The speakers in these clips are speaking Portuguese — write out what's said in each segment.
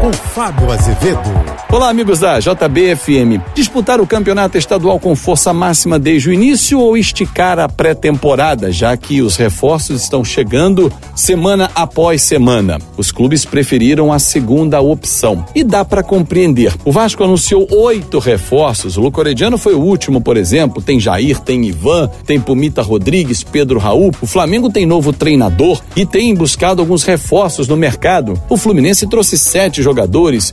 com Fábio Azevedo. Olá, amigos da JBFM. Disputar o campeonato estadual com força máxima desde o início ou esticar a pré-temporada, já que os reforços estão chegando semana após semana? Os clubes preferiram a segunda opção. E dá para compreender. O Vasco anunciou oito reforços. O Lucorediano foi o último, por exemplo. Tem Jair, tem Ivan, tem Pumita Rodrigues, Pedro Raul. O Flamengo tem novo treinador e tem buscado alguns reforços no mercado. O Fluminense trouxe sete jogadores.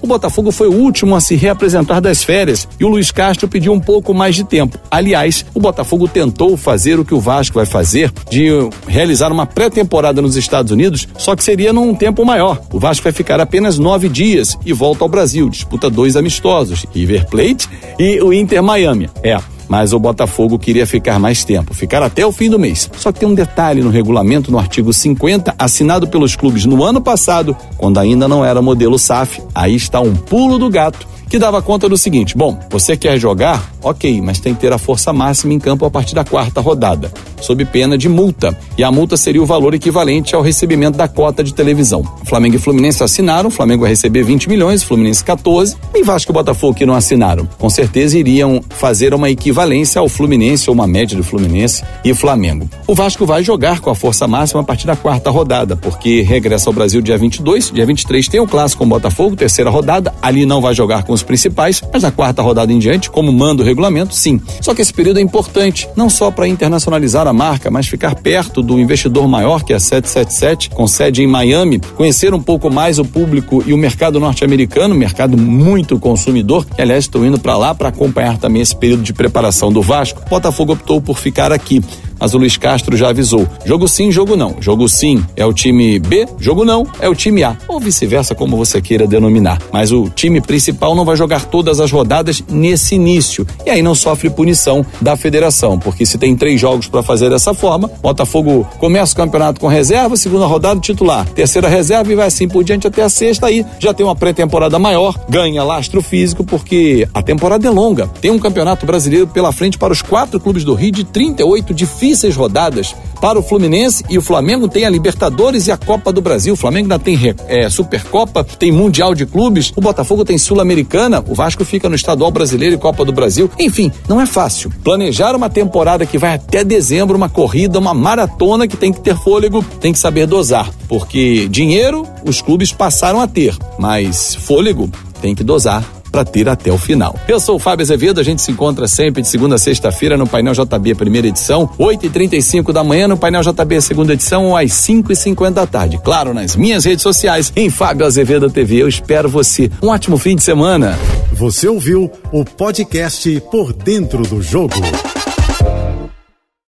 O Botafogo foi o último a se reapresentar das férias e o Luiz Castro pediu um pouco mais de tempo. Aliás, o Botafogo tentou fazer o que o Vasco vai fazer, de realizar uma pré-temporada nos Estados Unidos, só que seria num tempo maior. O Vasco vai ficar apenas nove dias e volta ao Brasil. Disputa dois amistosos, River Plate e o Inter Miami. É mas o Botafogo queria ficar mais tempo, ficar até o fim do mês. Só que tem um detalhe no regulamento, no artigo 50, assinado pelos clubes no ano passado, quando ainda não era modelo SAF. Aí está um pulo do gato que dava conta do seguinte: bom, você quer jogar? Ok, mas tem que ter a força máxima em campo a partir da quarta rodada, sob pena de multa. E a multa seria o valor equivalente ao recebimento da cota de televisão. Flamengo e Fluminense assinaram, o Flamengo vai receber 20 milhões, Fluminense 14, e Vasco e Botafogo que não assinaram. Com certeza iriam fazer uma equivalência ao Fluminense ou uma média do Fluminense e Flamengo. O Vasco vai jogar com a força máxima a partir da quarta rodada, porque regressa ao Brasil dia 22, dia 23 tem o clássico com Botafogo, terceira rodada, ali não vai jogar com os principais, mas na quarta rodada em diante, como manda o regulamento, sim. Só que esse período é importante, não só para internacionalizar a marca, mas ficar perto do investidor maior, que é a 777, com sede em Miami, conhecer um pouco mais o público e o mercado norte-americano, mercado muito consumidor, aliás estou indo para lá para acompanhar também esse período de preparação do Vasco. Botafogo optou por ficar aqui mas o Luiz Castro já avisou. Jogo sim, jogo não. Jogo sim é o time B, jogo não é o time A. Ou vice-versa, como você queira denominar. Mas o time principal não vai jogar todas as rodadas nesse início. E aí não sofre punição da federação, porque se tem três jogos para fazer dessa forma, Botafogo começa o campeonato com reserva, segunda rodada titular, terceira reserva e vai assim por diante até a sexta. Aí já tem uma pré-temporada maior, ganha lastro físico, porque a temporada é longa. Tem um campeonato brasileiro pela frente para os quatro clubes do Rio de 38 difíceis difíceis rodadas para o Fluminense e o Flamengo tem a Libertadores e a Copa do Brasil. O Flamengo ainda tem é, Supercopa, tem Mundial de Clubes, o Botafogo tem Sul-Americana, o Vasco fica no Estadual Brasileiro e Copa do Brasil. Enfim, não é fácil. Planejar uma temporada que vai até dezembro, uma corrida, uma maratona que tem que ter fôlego, tem que saber dosar. Porque dinheiro os clubes passaram a ter, mas fôlego tem que dosar para ter até o final. Eu sou o Fábio Azevedo, a gente se encontra sempre de segunda a sexta-feira no Painel JB, primeira edição, 8h35 da manhã, no Painel JB, segunda edição, às 5h50 da tarde. Claro, nas minhas redes sociais, em Fábio Azevedo TV. Eu espero você. Um ótimo fim de semana. Você ouviu o podcast Por Dentro do Jogo.